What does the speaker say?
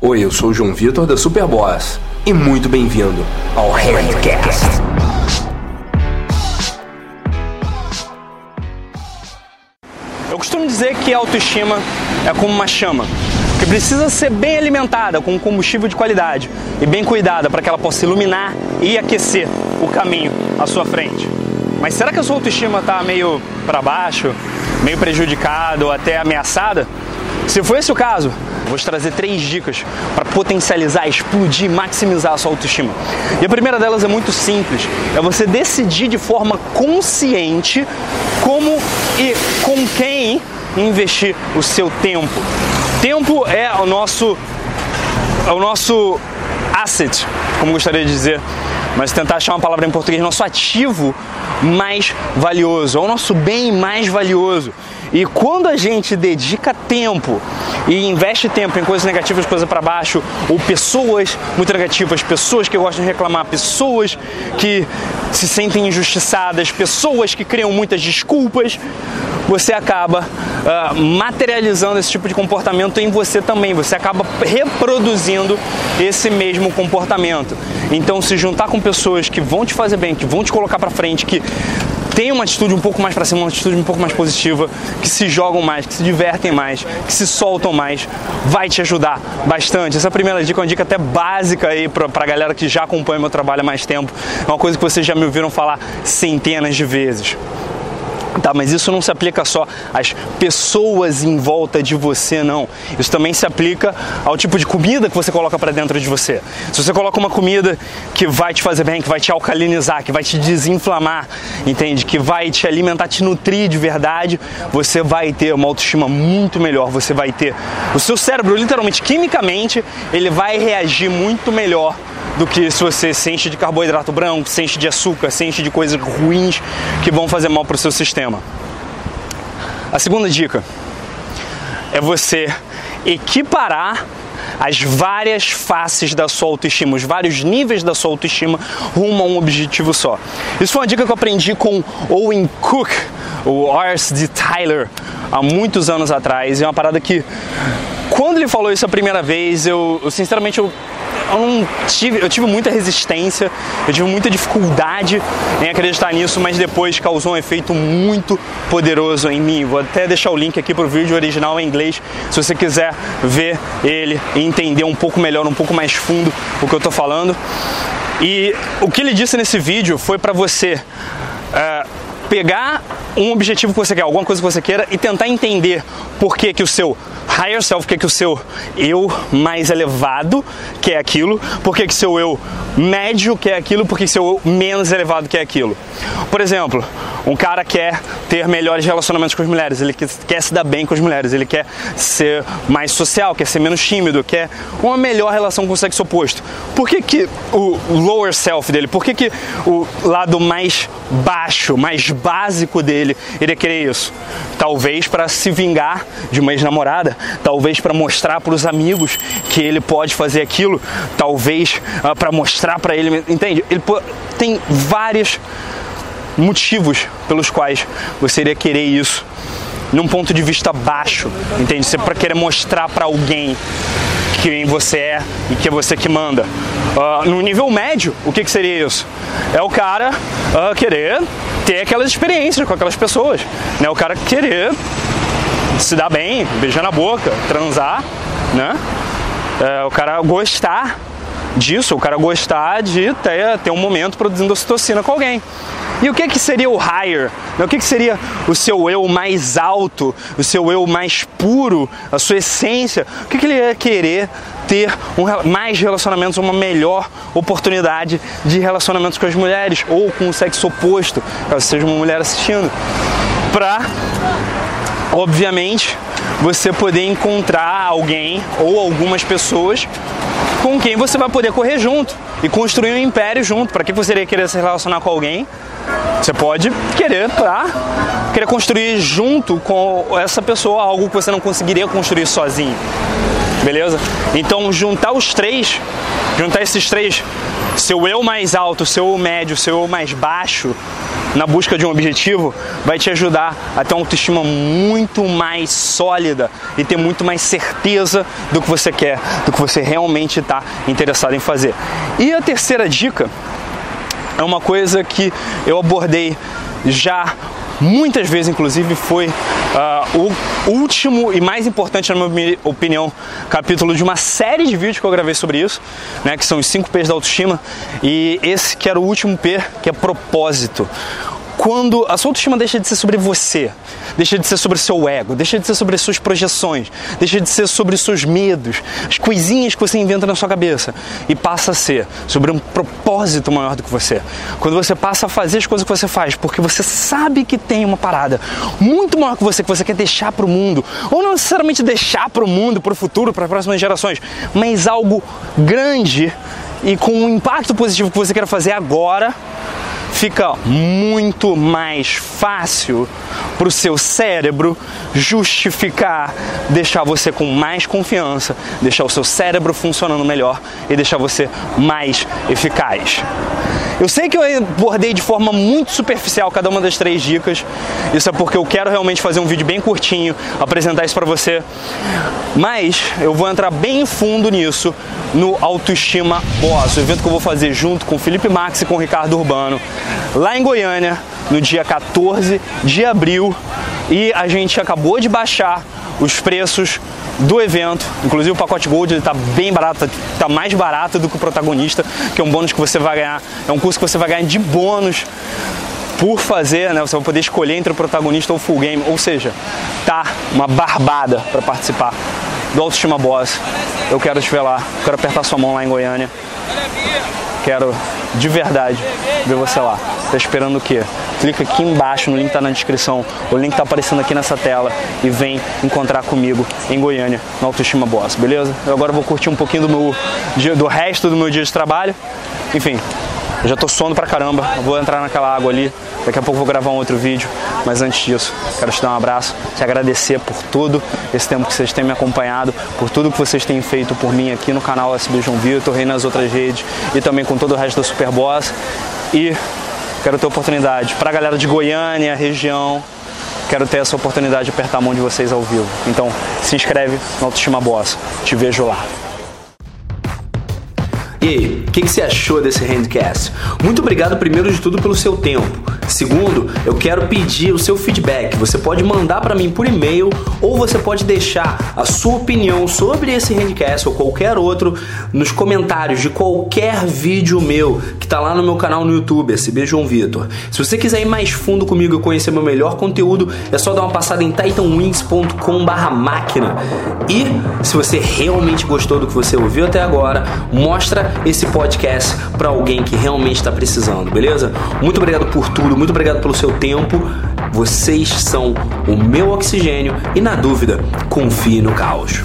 Oi, eu sou o João Vitor da Superboss e muito bem-vindo ao Handcast. Eu costumo dizer que a autoestima é como uma chama, que precisa ser bem alimentada com combustível de qualidade e bem cuidada para que ela possa iluminar e aquecer o caminho à sua frente. Mas será que a sua autoestima está meio para baixo, meio prejudicada ou até ameaçada? Se for esse o caso, vou te trazer três dicas para potencializar, explodir, maximizar a sua autoestima. E a primeira delas é muito simples: é você decidir de forma consciente como e com quem investir o seu tempo. Tempo é o nosso, é o nosso asset, como gostaria de dizer, mas tentar achar uma palavra em português, nosso ativo mais valioso, é o nosso bem mais valioso. E quando a gente dedica tempo e investe tempo em coisas negativas, coisas para baixo, ou pessoas muito negativas, pessoas que gostam de reclamar, pessoas que se sentem injustiçadas, pessoas que criam muitas desculpas, você acaba uh, materializando esse tipo de comportamento em você também. Você acaba reproduzindo esse mesmo comportamento. Então, se juntar com pessoas que vão te fazer bem, que vão te colocar para frente, que tem uma atitude um pouco mais para cima, uma atitude um pouco mais positiva, que se jogam mais, que se divertem mais, que se soltam mais, vai te ajudar bastante. Essa primeira dica é uma dica até básica aí para a galera que já acompanha meu trabalho há mais tempo. É uma coisa que vocês já me ouviram falar centenas de vezes. Tá, mas isso não se aplica só às pessoas em volta de você, não. Isso também se aplica ao tipo de comida que você coloca para dentro de você. Se você coloca uma comida que vai te fazer bem, que vai te alcalinizar, que vai te desinflamar, entende? Que vai te alimentar, te nutrir de verdade, você vai ter uma autoestima muito melhor. Você vai ter o seu cérebro, literalmente, quimicamente, ele vai reagir muito melhor do que se você se enche de carboidrato branco, se enche de açúcar, se enche de coisas ruins que vão fazer mal para o seu sistema. A segunda dica é você equiparar as várias faces da sua autoestima, os vários níveis da sua autoestima rumo a um objetivo só. Isso foi uma dica que eu aprendi com Owen Cook, o R.S.D. Tyler, há muitos anos atrás. E é uma parada que, quando ele falou isso a primeira vez, eu, eu sinceramente eu eu não tive, eu tive muita resistência, eu tive muita dificuldade em acreditar nisso, mas depois causou um efeito muito poderoso em mim. Vou até deixar o link aqui para o vídeo original em inglês, se você quiser ver ele e entender um pouco melhor, um pouco mais fundo o que eu estou falando. E o que ele disse nesse vídeo foi para você uh, pegar um objetivo que você quer, alguma coisa que você queira e tentar entender por que, que o seu higher self quer que o seu eu mais elevado quer aquilo, por que, que seu eu médio quer aquilo, por que seu eu menos elevado quer aquilo. Por exemplo, um cara quer ter melhores relacionamentos com as mulheres, ele quer se dar bem com as mulheres, ele quer ser mais social, quer ser menos tímido, quer uma melhor relação com o sexo oposto. Por que, que o lower self dele, por que, que o lado mais baixo, mais básico dele iria querer isso? Talvez para se vingar de uma ex-namorada, talvez para mostrar para os amigos que ele pode fazer aquilo, talvez uh, para mostrar para ele, entende? Ele tem vários motivos pelos quais você iria querer isso num ponto de vista baixo, entende? Você para querer mostrar para alguém quem você é e que é você que manda. Uh, no nível médio, o que, que seria isso? É o cara uh, querer ter aquelas experiências com aquelas pessoas, né? O cara querer se dar bem, beijar na boca, transar, né? É, o cara gostar disso, o cara gostar de ter, ter um momento produzindo ocitocina com alguém. E o que, que seria o higher? O que, que seria o seu eu mais alto, o seu eu mais puro, a sua essência? O que, que ele ia querer ter um, mais relacionamentos, uma melhor oportunidade de relacionamentos com as mulheres ou com o sexo oposto, caso seja uma mulher assistindo, para obviamente, você poder encontrar alguém ou algumas pessoas com quem você vai poder correr junto e construir um império junto. Para que você iria querer se relacionar com alguém? Você pode querer para querer construir junto com essa pessoa algo que você não conseguiria construir sozinho. beleza? Então juntar os três, juntar esses três, seu eu mais alto, seu eu médio, seu eu mais baixo, na busca de um objetivo, vai te ajudar a ter uma autoestima muito mais sólida e ter muito mais certeza do que você quer, do que você realmente está interessado em fazer. E a terceira dica é uma coisa que eu abordei já muitas vezes, inclusive, foi uh, o último e mais importante, na minha opinião, capítulo de uma série de vídeos que eu gravei sobre isso, né, que são os 5 P's da autoestima, e esse que era o último P, que é propósito quando a sua autoestima deixa de ser sobre você, deixa de ser sobre seu ego, deixa de ser sobre as suas projeções, deixa de ser sobre seus medos, as coisinhas que você inventa na sua cabeça e passa a ser sobre um propósito maior do que você. Quando você passa a fazer as coisas que você faz porque você sabe que tem uma parada muito maior que você que você quer deixar para o mundo, ou não necessariamente deixar para o mundo, para o futuro, para as próximas gerações, mas algo grande e com um impacto positivo que você quer fazer agora fica muito mais fácil para o seu cérebro justificar, deixar você com mais confiança, deixar o seu cérebro funcionando melhor e deixar você mais eficaz. Eu sei que eu abordei de forma muito superficial cada uma das três dicas. Isso é porque eu quero realmente fazer um vídeo bem curtinho, apresentar isso para você. Mas eu vou entrar bem fundo nisso no Autoestima Boss, o evento que eu vou fazer junto com o Felipe Max e com o Ricardo Urbano, lá em Goiânia, no dia 14 de abril. E a gente acabou de baixar os preços do evento. Inclusive o pacote Gold está bem barato, está mais barato do que o protagonista, que é um bônus que você vai ganhar, é um curso que você vai ganhar de bônus por fazer, né? Você vai poder escolher entre o protagonista ou o full game, ou seja, tá uma barbada para participar do Autoestima Boss. Eu quero te ver lá, quero apertar sua mão lá em Goiânia. Quero de verdade ver você lá. Tá esperando o quê? Clica aqui embaixo, no link tá na descrição. O link tá aparecendo aqui nessa tela e vem encontrar comigo em Goiânia, no Autoestima Boss, beleza? Eu agora vou curtir um pouquinho do meu do resto do meu dia de trabalho. Enfim, eu já tô sono pra caramba. Eu vou entrar naquela água ali. Daqui a pouco vou gravar um outro vídeo. Mas antes disso, quero te dar um abraço, te agradecer por todo esse tempo que vocês têm me acompanhado, por tudo que vocês têm feito por mim aqui no canal SB João Vitor e nas outras redes e também com todo o resto da Superboss. E quero ter oportunidade para a galera de Goiânia, região, quero ter essa oportunidade de apertar a mão de vocês ao vivo. Então, se inscreve no Autoestima Boss. Te vejo lá. E aí, o que, que, você achou desse handcast? Muito obrigado, primeiro de tudo, pelo seu tempo. Segundo, eu quero pedir o seu feedback. Você pode mandar para mim por e-mail ou você pode deixar a sua opinião sobre esse handcast ou qualquer outro nos comentários de qualquer vídeo meu que tá lá no meu canal no YouTube, SB João Vitor. Se você quiser ir mais fundo comigo e conhecer meu melhor conteúdo, é só dar uma passada em titanwings.com/máquina. E se você realmente gostou do que você ouviu até agora, mostra esse podcast para alguém que realmente está precisando, beleza? Muito obrigado por tudo, muito obrigado pelo seu tempo. Vocês são o meu oxigênio e na dúvida, confie no caos.